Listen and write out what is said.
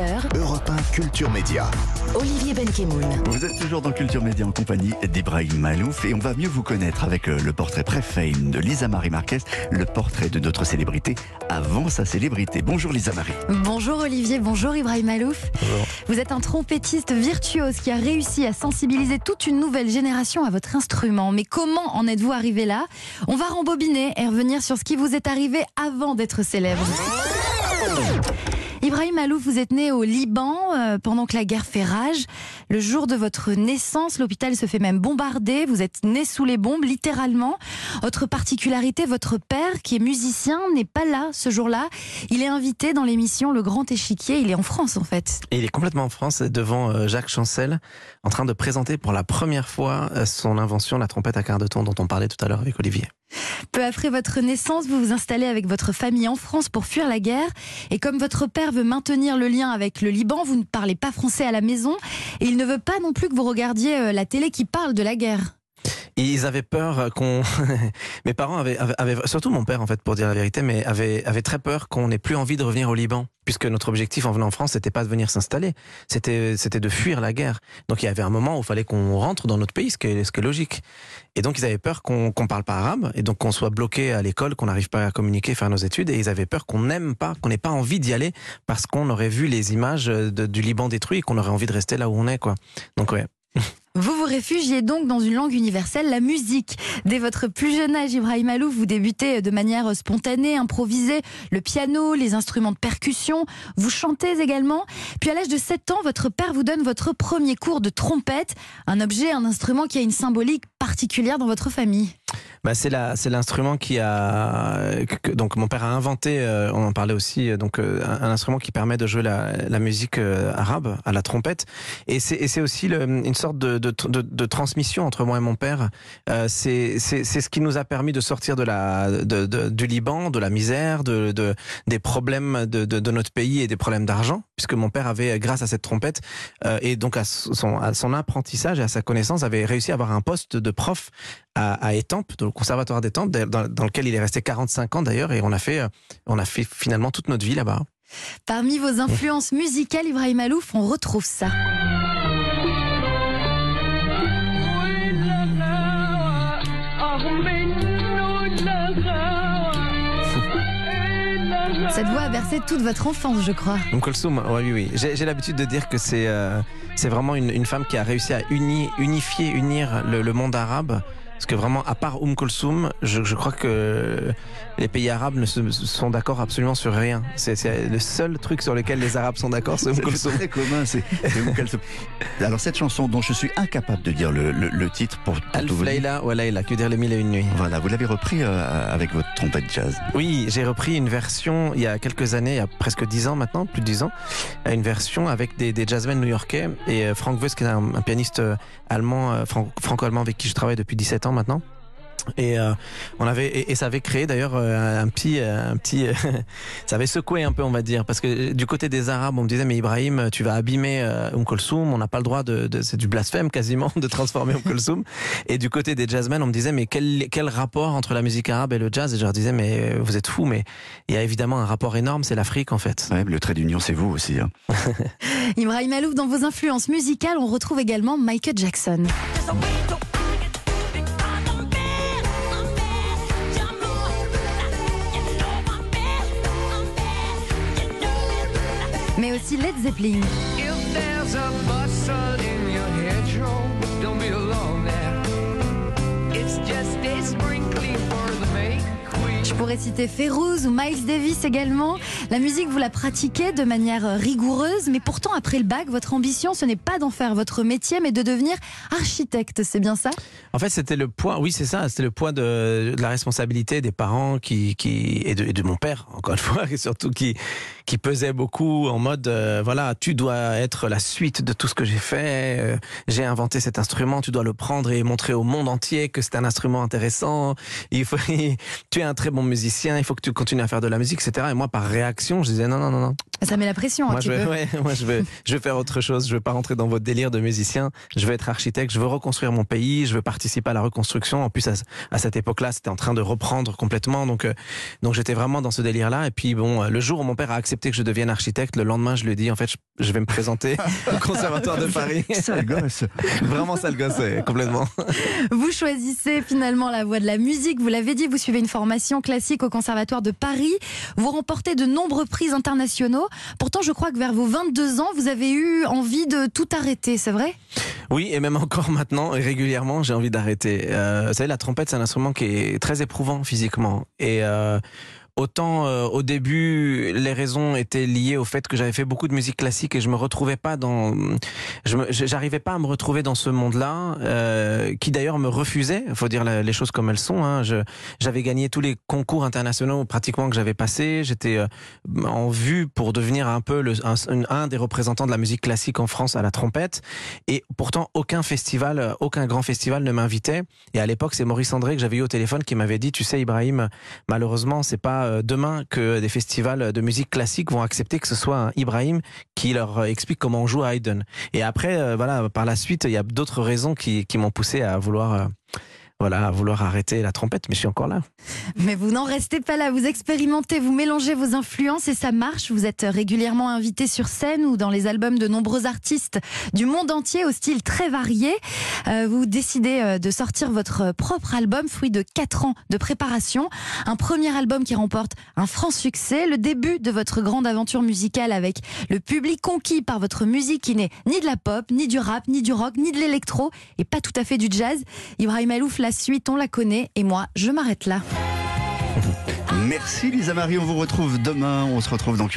11h. Europe 1 Culture Média. Olivier Benkemoun. Vous êtes toujours dans Culture Média en compagnie d'Ibrahim Malouf et on va mieux vous connaître avec euh, le portrait pré-fame de Lisa Marie Marquez, le portrait de notre célébrité avant sa célébrité. Bonjour Lisa Marie. Bonjour Olivier, bonjour Ibrahim Malouf. Vous êtes un trompettiste virtuose qui a réussi à sensibiliser toute une nouvelle génération à votre instrument. Mais comment en êtes-vous arrivé là? On va rembobiner et revenir sur ce qui vous est arrivé avant d'être célèbre. Ibrahim Malouf, vous êtes né au Liban euh, pendant que la guerre fait rage. Le jour de votre naissance, l'hôpital se fait même bombarder. Vous êtes né sous les bombes, littéralement. Autre particularité, votre père, qui est musicien, n'est pas là ce jour-là. Il est invité dans l'émission Le Grand Échiquier. Il est en France, en fait. Il est complètement en France, devant euh, Jacques Chancel, en train de présenter pour la première fois euh, son invention, la trompette à quart de ton, dont on parlait tout à l'heure avec Olivier. Peu après votre naissance, vous vous installez avec votre famille en France pour fuir la guerre. Et comme votre père veut maintenir le lien avec le Liban, vous ne parlez pas français à la maison. Et il ne veut pas non plus que vous regardiez euh, la télé qui parle de la guerre. Ils avaient peur qu'on. Mes parents avaient, surtout mon père en fait, pour dire la vérité, mais avaient, très peur qu'on n'ait plus envie de revenir au Liban, puisque notre objectif en venant en France, c'était pas de venir s'installer, c'était, de fuir la guerre. Donc il y avait un moment où il fallait qu'on rentre dans notre pays, ce qui est, logique. Et donc ils avaient peur qu'on qu'on parle pas arabe, et donc qu'on soit bloqué à l'école, qu'on n'arrive pas à communiquer, faire nos études, et ils avaient peur qu'on n'aime pas, qu'on n'ait pas envie d'y aller, parce qu'on aurait vu les images de, du Liban détruit, qu'on aurait envie de rester là où on est, quoi. Donc ouais. Vous vous réfugiez donc dans une langue universelle, la musique. Dès votre plus jeune âge, Ibrahim Alouf, vous débutez de manière spontanée, improvisée, le piano, les instruments de percussion. Vous chantez également. Puis à l'âge de 7 ans, votre père vous donne votre premier cours de trompette, un objet, un instrument qui a une symbolique particulière dans votre famille. Bah c'est l'instrument qui a que, donc mon père a inventé euh, on en parlait aussi euh, donc euh, un, instrument qui permet de jouer la, musique arabe à la trompette. Et c'est aussi une sorte de, transmission entre moi et mon père. C'est ce qui nous a permis de sortir du Liban de la misère de, de des problèmes de, notre pays et des problèmes d'argent puisque mon père avait grâce à cette trompette et donc à son apprentissage et à sa connaissance avait réussi à avoir un poste de prof à, à Étampes, conservatoire d'Étampes, dans, dans lequel il est resté 45 ans d'ailleurs, et on a fait, on a fait finalement toute notre vie là-bas. Parmi vos influences musicales, Ibrahim Alouf, on retrouve ça. Cette voix a bercé toute votre enfance, je crois. Um ouais, oui, oui. J'ai l'habitude de dire que c'est euh, c'est vraiment une, une, femme qui a réussi à uni, unifier, unir le, le monde arabe. Parce que vraiment, à part Oum Kulsum, je, je, crois que les pays arabes ne se, sont d'accord absolument sur rien. C'est le seul truc sur lequel les Arabes sont d'accord, c'est Oum. C'est très commun. Alors cette chanson dont je suis incapable de dire le, le, le titre pour, pour Alf Leila ou Leila, que dire les mille et une nuits. Voilà, vous l'avez repris euh, avec votre trompette jazz. Oui, j'ai repris une version il y a quelques années, il y a presque dix ans maintenant, plus de dix ans, une version avec des, des jazzmen new-yorkais et Frank West, qui est un, un pianiste allemand, franco-allemand avec qui je travaille depuis 17 ans maintenant. Et euh, on avait et, et, ça avait créé d'ailleurs un petit un petit ça avait secoué un peu on va dire. Parce que du côté des arabes on me disait mais Ibrahim tu vas abîmer euh, Um Kulsum on n'a pas le droit de, de c'est du blasphème quasiment de transformer Um Kulsum et du côté des jazzmen on me disait mais quel quel rapport entre la musique arabe et le jazz? Et je leur disais mais vous êtes fous mais il y a évidemment un rapport énorme c'est l'Afrique en fait. Ouais, le trait d'union c'est vous aussi hein. Ibrahim Alouf dans vos influences musicales on retrouve également Michael Jackson mais aussi Led Zeppelin. Je pourrais citer Férouz ou Miles Davis également. La musique, vous la pratiquez de manière rigoureuse, mais pourtant, après le bac, votre ambition, ce n'est pas d'en faire votre métier, mais de devenir architecte. C'est bien ça? En fait, c'était le poids, oui, c'est ça, c'était le poids de, de, la responsabilité des parents qui, qui, et, de, et de mon père, encore une fois, et surtout qui, qui pesait beaucoup en mode, euh, voilà, tu dois être la suite de tout ce que j'ai fait, euh, j'ai inventé cet instrument, tu dois le prendre et montrer au monde entier que c'est un instrument intéressant, il faut, tu es un très bon musicien, il faut que tu continues à faire de la musique, etc. Et moi, par réaction, je disais non, non, non, non. Ça met la pression. Moi, je veux, ouais, moi je, veux, je veux faire autre chose. Je veux pas rentrer dans votre délire de musicien. Je veux être architecte. Je veux reconstruire mon pays. Je veux participer à la reconstruction. En plus, à, à cette époque-là, c'était en train de reprendre complètement. Donc, euh, donc j'étais vraiment dans ce délire-là. Et puis, bon, le jour où mon père a accepté que je devienne architecte, le lendemain, je lui ai dit, en fait, je, je vais me présenter au Conservatoire de Paris. Sale gosse. Vraiment sale gosse, ouais, complètement. Vous choisissez finalement la voie de la musique. Vous l'avez dit, vous suivez une formation classique au Conservatoire de Paris. Vous remportez de nombreux prix internationaux. Pourtant, je crois que vers vos 22 ans, vous avez eu envie de tout arrêter, c'est vrai? Oui, et même encore maintenant, et régulièrement, j'ai envie d'arrêter. Euh, vous savez, la trompette, c'est un instrument qui est très éprouvant physiquement. Et euh, Autant euh, au début, les raisons étaient liées au fait que j'avais fait beaucoup de musique classique et je me retrouvais pas dans, j'arrivais pas à me retrouver dans ce monde-là, euh, qui d'ailleurs me refusait. Il faut dire les choses comme elles sont. Hein. J'avais gagné tous les concours internationaux pratiquement que j'avais passés. J'étais euh, en vue pour devenir un peu un, des représentants de la musique classique en France à la trompette. Et pourtant, aucun festival, aucun grand festival ne m'invitait. Et à l'époque, c'est Maurice André que j'avais eu au téléphone qui m'avait dit, tu sais, Ibrahim, malheureusement, c'est pas euh, demain que des festivals de musique classique vont accepter que ce soit Ibrahim qui leur explique comment on joue à Haydn. Et après, euh, voilà, par la suite, il y a d'autres raisons qui, qui m'ont poussé à vouloir euh, voilà, à vouloir arrêter la trompette, mais je suis encore là. Mais vous n'en restez pas là, vous expérimentez, vous mélangez vos influences et ça marche. Vous êtes régulièrement invité sur scène ou dans les albums de nombreux artistes du monde entier au style très varié. Euh, vous décidez euh, de sortir votre propre album, fruit de 4 ans de préparation. Un premier album qui remporte un franc succès, le début de votre grande aventure musicale avec le public conquis par votre musique qui n'est ni de la pop, ni du rap, ni du rock, ni de l'électro et pas tout à fait du jazz. Ibrahim Alouf, suite, on la connaît. Et moi, je m'arrête là. Merci Lisa Marie, on vous retrouve demain, on se retrouve dans